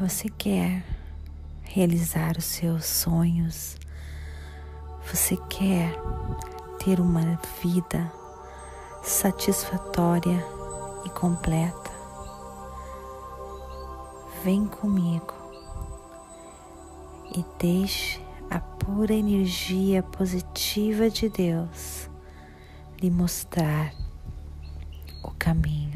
Você quer realizar os seus sonhos? Você quer ter uma vida satisfatória e completa? Vem comigo e deixe a pura energia positiva de Deus lhe mostrar o caminho.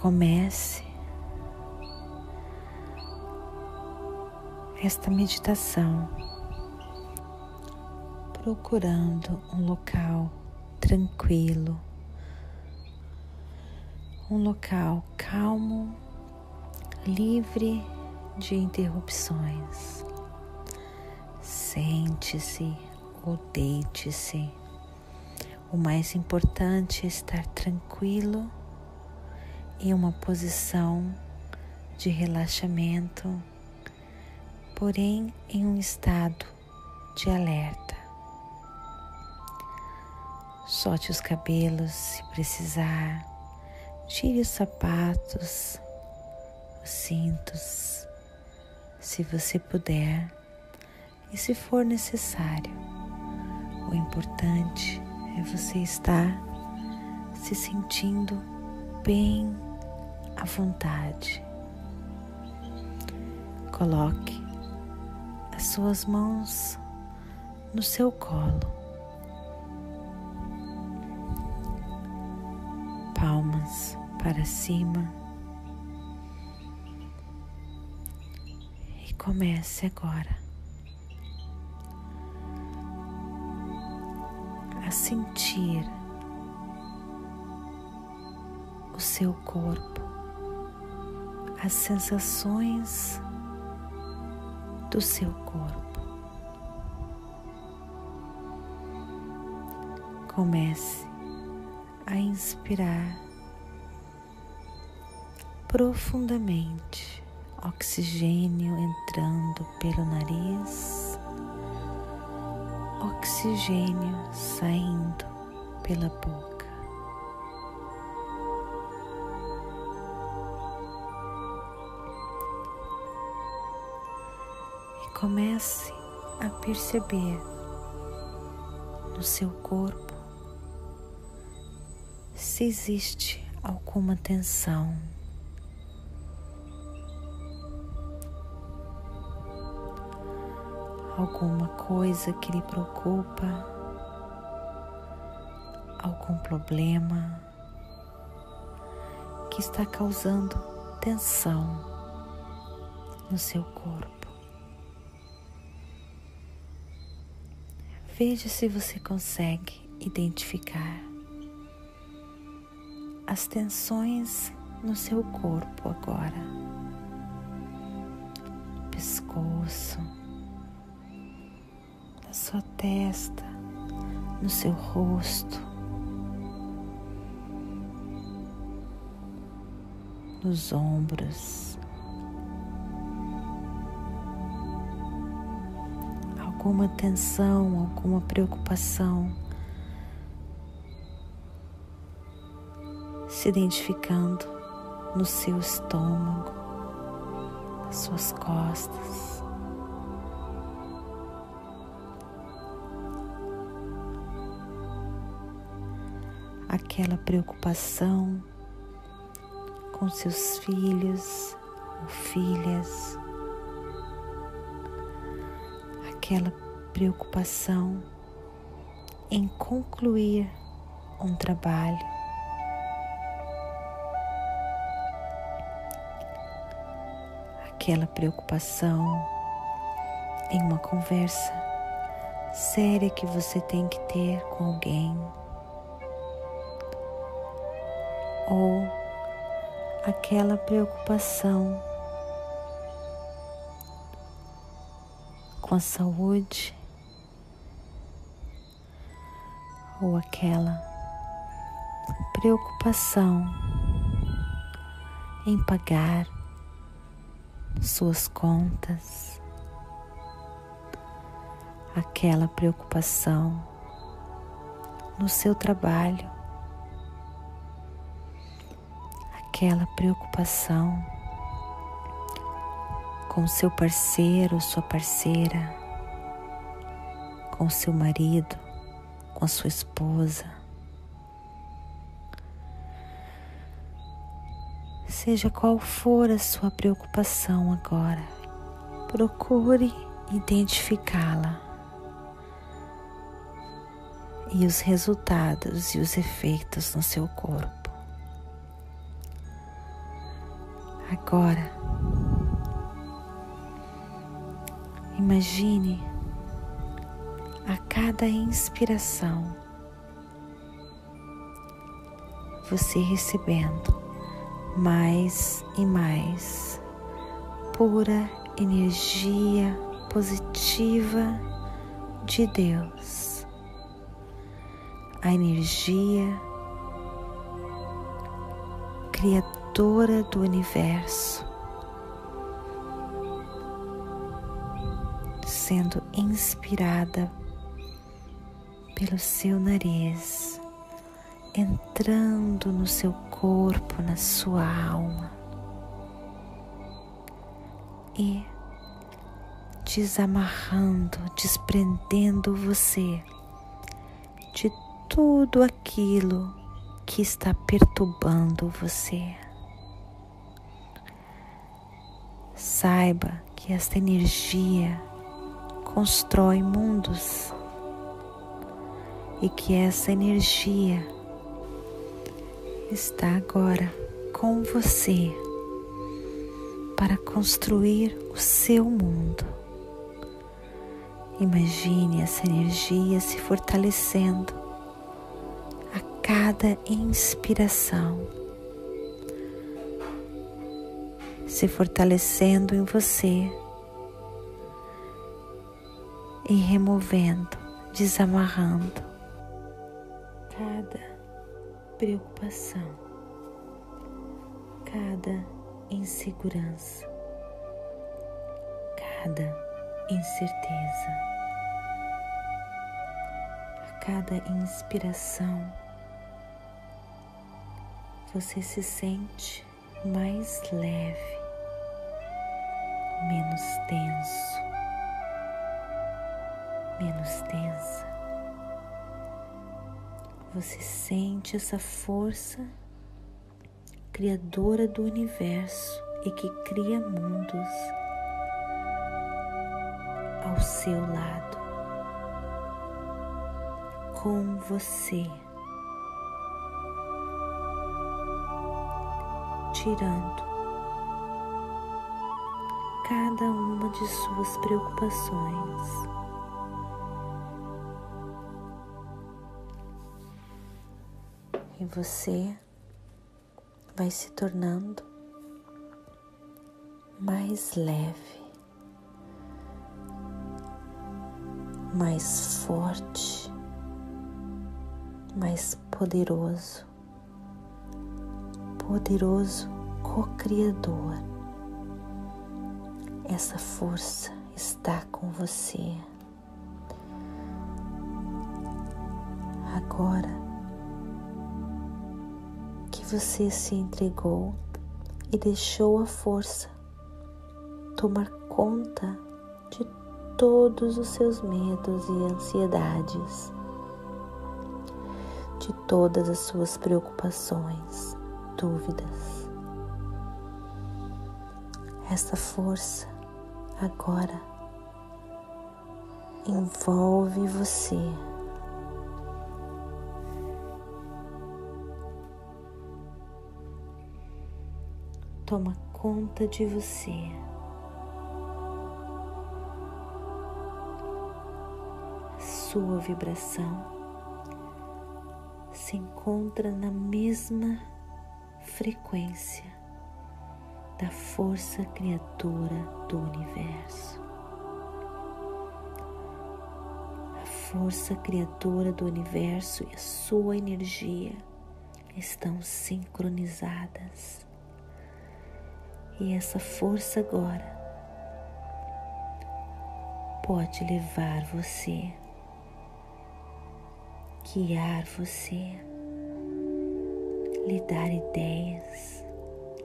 Comece esta meditação procurando um local tranquilo, um local calmo, livre de interrupções. Sente-se ou deite-se. O mais importante é estar tranquilo em uma posição de relaxamento, porém em um estado de alerta. Solte os cabelos se precisar, tire os sapatos, os cintos, se você puder e se for necessário. O importante é você estar se sentindo bem à vontade. Coloque as suas mãos no seu colo, palmas para cima. E comece agora a sentir o seu corpo, as sensações do seu corpo. Comece a inspirar profundamente, oxigênio entrando pelo nariz, oxigênio saindo pela boca. Comece a perceber no seu corpo se existe alguma tensão. Alguma coisa que lhe preocupa, algum problema que está causando tensão no seu corpo. Veja se você consegue identificar as tensões no seu corpo agora. Pescoço, na sua testa, no seu rosto, nos ombros. Alguma tensão, alguma preocupação, se identificando no seu estômago, nas suas costas. Aquela preocupação com seus filhos ou filhas aquela preocupação em concluir um trabalho. Aquela preocupação em uma conversa séria que você tem que ter com alguém. Ou aquela preocupação com a saúde ou aquela preocupação em pagar suas contas, aquela preocupação no seu trabalho, aquela preocupação com seu parceiro sua parceira, com seu marido, com a sua esposa. Seja qual for a sua preocupação agora, procure identificá-la e os resultados e os efeitos no seu corpo. Agora, imagine a cada inspiração você recebendo mais e mais pura energia positiva de Deus, a energia criadora do universo, sendo inspirada pelo seu nariz, entrando no seu corpo, na sua alma e desamarrando, desprendendo você de tudo aquilo que está perturbando você. Saiba que esta energia constrói mundos e que essa energia está agora com você para construir o seu mundo. Imagine essa energia se fortalecendo a cada inspiração, se fortalecendo em você e removendo, desamarrando cada preocupação, cada insegurança, cada incerteza, a cada inspiração. Você se sente mais leve, menos tenso, menos tensa. Você sente essa força criadora do universo e que cria mundos ao seu lado, com você, tirando cada uma de suas preocupações. E você vai se tornando mais leve, mais forte, mais poderoso, poderoso co-criador. Essa força está com você. Agora você se entregou e deixou a força tomar conta de todos os seus medos e ansiedades, de todas as suas preocupações, dúvidas. Essa força agora envolve você. Toma conta de você. Sua vibração se encontra na mesma frequência da força criadora do universo. A força criadora do universo e a sua energia estão sincronizadas. E essa força agora pode levar você, guiar você, lhe dar ideias,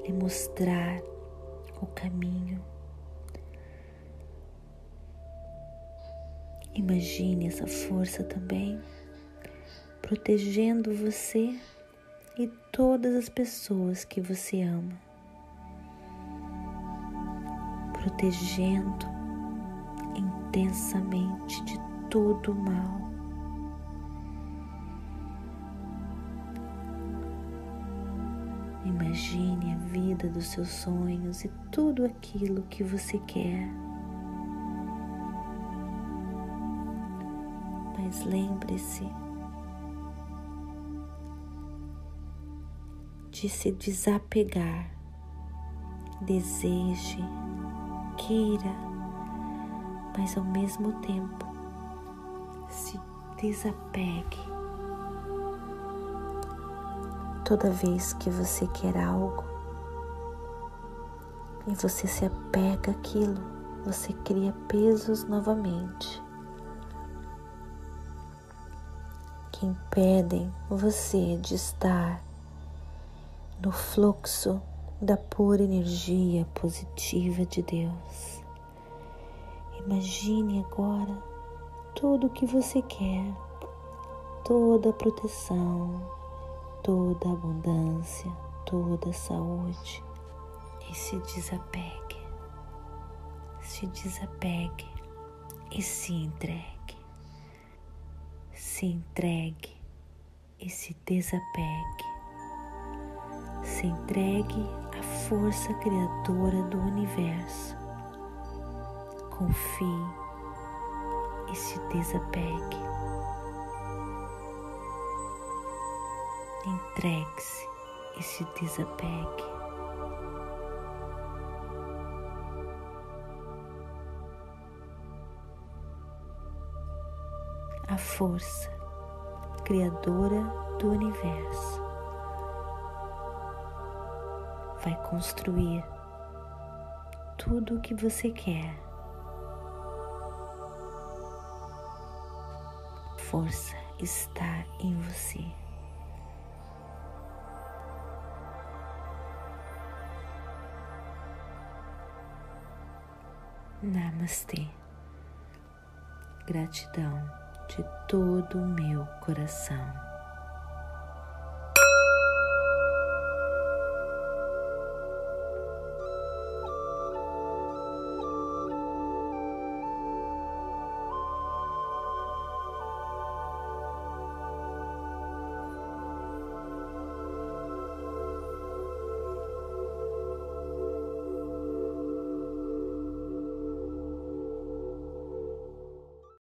lhe mostrar o caminho. Imagine essa força também protegendo você e todas as pessoas que você ama, protegendo intensamente de todo o mal. Imagine a vida dos seus sonhos e tudo aquilo que você quer. Mas lembre-se de se desapegar. Deseje, queira, mas ao mesmo tempo se desapegue. Toda vez que você quer algo e você se apega àquilo, você cria pesos novamente que impedem você de estar no fluxo da pura energia positiva de Deus. Imagine agora tudo o que você quer, toda a proteção, toda a abundância, toda a saúde e se desapegue, se desapegue e se entregue, se entregue e se desapegue se entregue força criadora do universo. Confie e se desapegue. Entregue-se e se desapegue. A força criadora do universo vai construir tudo o que você quer. Força está em você. Namastê. Gratidão de todo o meu coração.